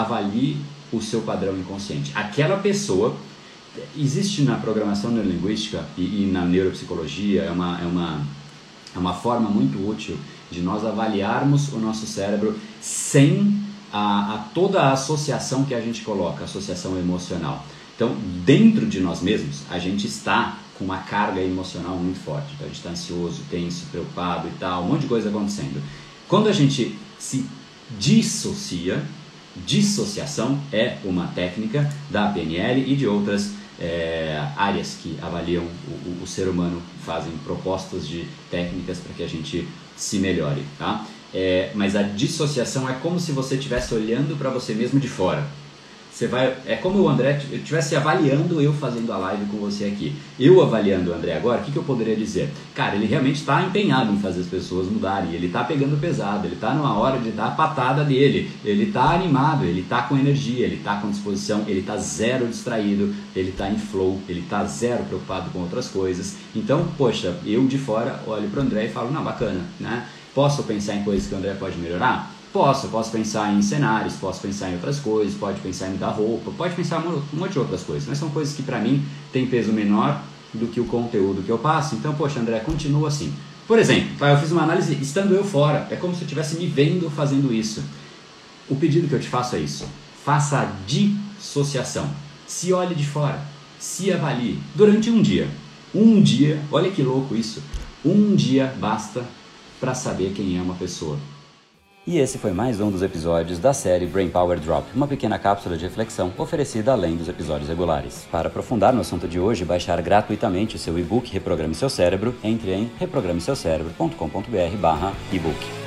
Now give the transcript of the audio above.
avalie o seu padrão inconsciente. Aquela pessoa existe na programação neurolinguística e, e na neuropsicologia é uma, é, uma, é uma forma muito útil de nós avaliarmos o nosso cérebro sem a, a toda a associação que a gente coloca, associação emocional. Então, dentro de nós mesmos, a gente está com uma carga emocional muito forte. Então, a gente está ansioso, tenso, preocupado e tal, um monte de coisa acontecendo. Quando a gente se dissocia, dissociação é uma técnica da PNL e de outras é, áreas que avaliam o, o, o, ser humano, fazem propostas de técnicas para que a gente se melhore, tá? É, mas a dissociação é como se você estivesse olhando para você mesmo de fora. Você vai, é como o André estivesse avaliando eu fazendo a live com você aqui. Eu avaliando o André agora, o que, que eu poderia dizer? Cara, ele realmente está empenhado em fazer as pessoas mudarem. Ele está pegando pesado, ele está numa hora de dar a patada dele. Ele está animado, ele está com energia, ele está com disposição, ele está zero distraído, ele está em flow, ele está zero preocupado com outras coisas. Então, poxa, eu de fora olho para o André e falo, não, bacana, né? Posso pensar em coisas que o André pode melhorar? Posso, posso pensar em cenários, posso pensar em outras coisas, pode pensar em mudar roupa, pode pensar em um monte de outras coisas, mas são coisas que para mim têm peso menor do que o conteúdo que eu passo. Então, poxa, André, continua assim. Por exemplo, eu fiz uma análise estando eu fora, é como se eu estivesse me vendo fazendo isso. O pedido que eu te faço é isso: faça a dissociação. Se olhe de fora, se avalie durante um dia. Um dia, olha que louco isso. Um dia basta para saber quem é uma pessoa. E esse foi mais um dos episódios da série Brain Power Drop, uma pequena cápsula de reflexão oferecida além dos episódios regulares. Para aprofundar no assunto de hoje baixar gratuitamente o seu e-book Reprograme Seu Cérebro, entre em reprogrameseucerebro.com.br/ebook.